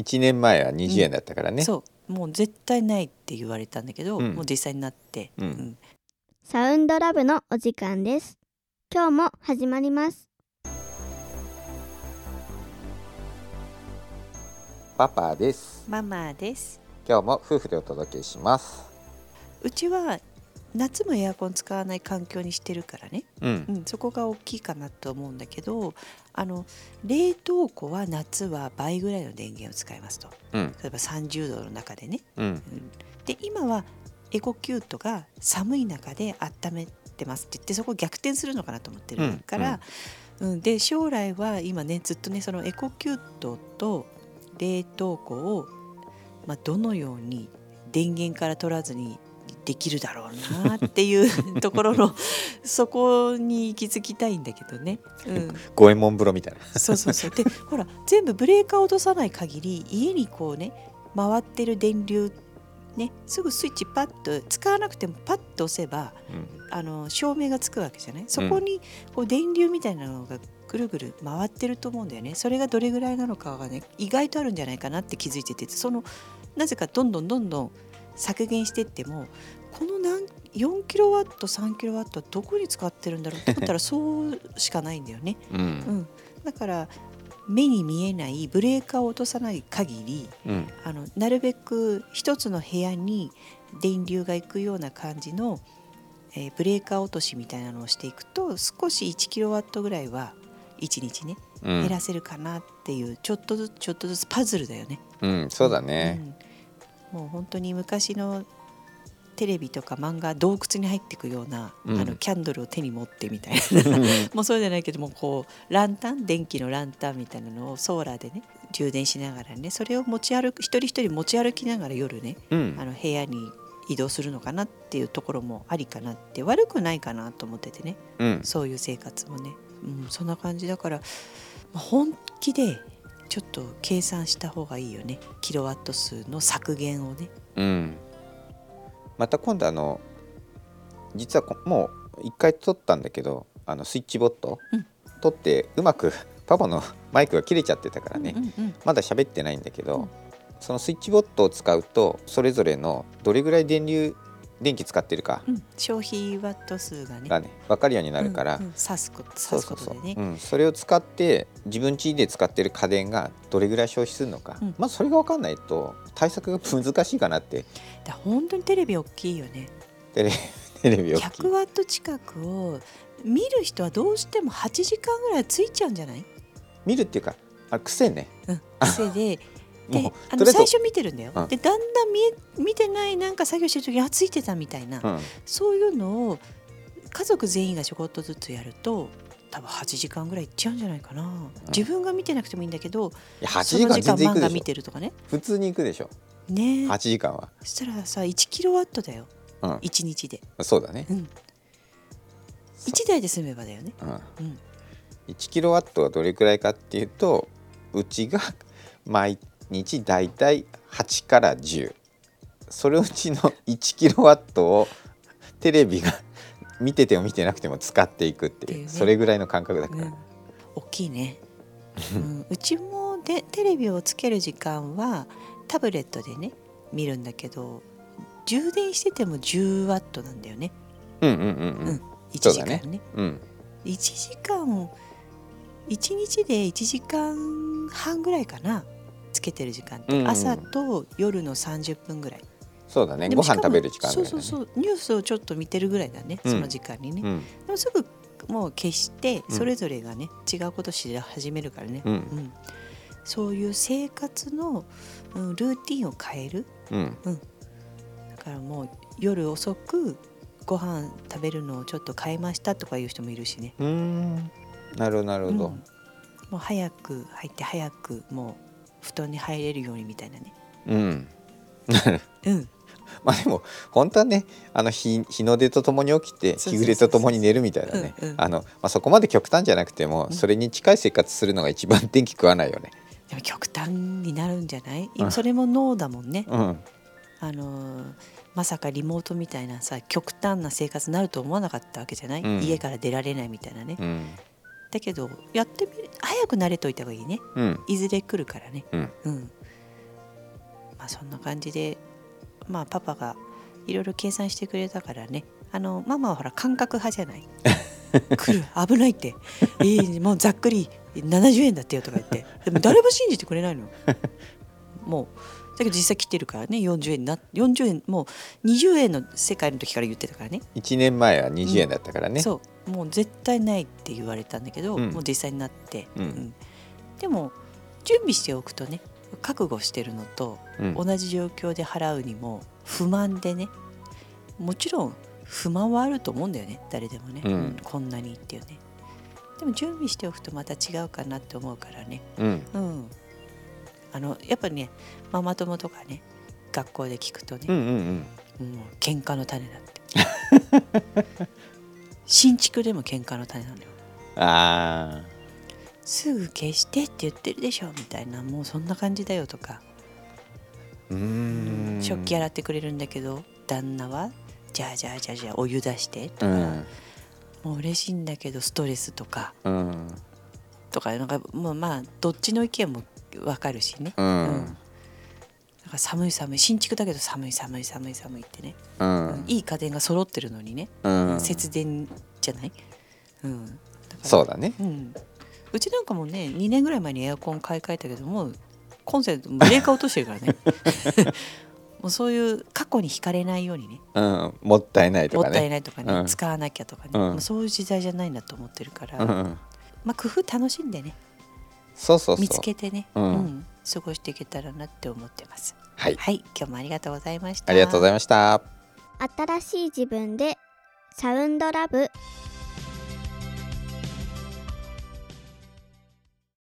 1年前は20円だったからね、そう。もう絶対ないって言われたんだけど、うん。もう実際になって、うん。サウンドラブのお時間です。今日も始まります。パパです。ママです。今日も夫婦でお届けします。うちは夏もエアコン使わない環境にしてるからね、うん。うん、そこが大きいかなと思うんだけどあの冷凍庫は夏は倍ぐらいの電源を使いますと。うん。例えば30度の中でね、うん。うん、で今はエコキュートが寒い中で温めてますって言ってそこを逆転するのかなと思ってるから、うんで将来は今ねずっとねそのエコキュートと冷凍庫を、まあ、どのように電源から取らずにできるだろうなっていう ところのそこに行き着きたいんだけどね。うん、五右衛門風呂みたいな。そうそうそう。でほら全部ブレーカーを落とさない限り家にこうね回ってる電流ねすぐスイッチパッと使わなくてもパッと押せばうん。あの照明がつくわけじゃない？そこにこう電流みたいなのがぐるぐる回ってると思うんだよね。それがどれぐらいなのかがね意外とあるんじゃないかなって気づいててそのなぜかどんどんどんどん削減してってもこの何4キロワット3キロワットはどこに使ってるんだろうって思ったら そうしかないんだよね。ううん。ん、だから目に見えないブレーカーを落とさない限りうん。あのなるべく一つの部屋に電流が行くような感じの、えーブレーカー落としみたいなのをしていくと少し1キロワットぐらいは1日ねうん。減らせるかなっていう、ちょっとずつちょっとずつパズルだよね。うんそうだね、うんもう本当に昔のテレビとか漫画洞窟に入っていくような、うん。あのキャンドルを手に持ってみたいな。もうそうじゃないけどもこうランタン電気のランタンみたいなのをソーラーでね充電しながらねそれを持ち歩く一人一人持ち歩きながら夜ねうん。あの部屋に移動するのかなっていうところもありかなって悪くないかなと思っててねうん。そういう生活もね、うん、そんな感じ。だから、まあ本気でちょっと計算した方がいいよね。キロワット数の削減をね。うん。また今度あの実はこもう一回撮ったんだけどあのスイッチボット、うん。撮ってうまくパパの マイクが切れちゃってたからね、うんうんうん。まだ喋ってないんだけど、うん。そのスイッチボットを使うとそれぞれのどれぐらい電流電気使ってるか。うん。消費ワット数がね。がね分かるようになるから、うんうん。指すこと指すそうそう。そうことでね。うん、それを使って自分家で使ってる家電がどれぐらい消費するのか、うん。まずそれが分かんないと対策が難しいかなって。だ本当にテレビ大きいよね。テレテレビを100ワット近くを見る人はどうしても8時間ぐらいついちゃうんじゃない、見るっていうかあ癖ね。うん、癖でで もうあの最初見てるんだよ、うん。でだんだん見え見てないなんか作業してる時にあついてたみたいな、うん。そういうのを家族全員がちょこっとずつやると多分8時間ぐらいいっちゃうんじゃないかな、自分が見てなくてもいいんだけどいや8そ時間漫画見てるとかね。普通に行くでしょ。ね。8時間は。そしたらさ1キロワットだよ。うん。1日で、そうだね、うん、1台で済めばだよね、うん、うん、1キロワットはどれくらいかっていうとうちが毎日だいたい8から10それうちの1キロワットをテレビが見てても見てなくても使っていくっていう。ね。それぐらいの感覚だから、うん、大きいね、うん、うちもでテレビをつける時間はタブレットでね見るんだけど充電してても10ワットなんだよね。うんうんうんうん。うん。1そうだね。時間ね。うん。1時間1日で1時間半ぐらいかなつけてる時間って、うんうん。朝と夜の30分ぐらい。そうだね。ご飯食べる時間ね。そうそうそう。ニュースをちょっと見てるぐらいだね、うん。その時間にね、うん。でもすぐもう消してうん。それぞれがね、違うことし始めるからね、うん。そういう生活の、うん、ルーティンを変える。うん。だからもう夜遅くご飯食べるのをちょっと変えましたとかいう人もいるしね、うーん。なるほどなるほど、うん。もう早く入って早くもう布団に入れるようにみたいなね。うん。うん。まあでも本当はねあの日日の出とともに起きて日暮れとともに寝るみたいなね。そこまで極端じゃなくても、うん。それに近い生活するのが一番電気食わないよね。でも極端になるんじゃない、うん。それも脳だもんね、うん。あのーまさかリモートみたいなさ極端な生活になると思わなかったわけじゃない、うん。家から出られないみたいなね、うんだけどやってみる早く慣れといた方がいいね。うん。いずれ来るからね。うん。うん。そんな感じでまあパパがいろいろ計算してくれたからね。あのママはほら感覚派じゃない。来る危ないって。えー、もうざっくり70円だってよとか言って。でも誰も信じてくれないの。もうだけど実際来てるからね。40円な40円もう20円の世界の時から言ってたからね。1年前は20円だったからね、そうもう絶対ないって言われたんだけど、うん。もう実際になって、うん。でも準備しておくとね覚悟してるのとうん。同じ状況で払うにも不満でねもちろん不満はあると思うんだよね誰でもね、うん。こんなにっていうね。でも準備しておくとまた違うかなって思うからね。うん。うん。あのやっぱりねママ友とかね学校で聞くとね、うんうんうん。もう喧嘩の種だって 新築でも喧嘩の種なのよ。あすぐ消してって言ってるでしょみたいなもうそんな感じだよとか、ーうーん。食器洗ってくれるんだけど旦那はじゃあじゃあじゃあじゃあお湯出してとか、うん。もう嬉しいんだけどストレスとか。うん。とかなんかもうまあどっちの意見もわかるしね、ううんんなんか寒い寒い新築だけど寒い寒い寒い寒いってね、うん。いい家電が揃ってるのにね、うん。節電じゃない、うん、そうだね。うん、うちなんかもね2年ぐらい前にエアコン買い替えたけどもうコンセントブレーカー落としてるからね。もうそういう過去に惹かれないようにね。うん。もったいないともったいかねないとかね、うん。使わなきゃとかね、うん。もうそういう時代じゃないなと思ってるから、うん。まあ工夫楽しんでね。そうそうそう。見つけてね、うん過ごしていけたらなって思ってます。はい。はい。今日もありがとうございました。ありがとうございました。新しい自分でサウンドラブ